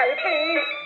爱情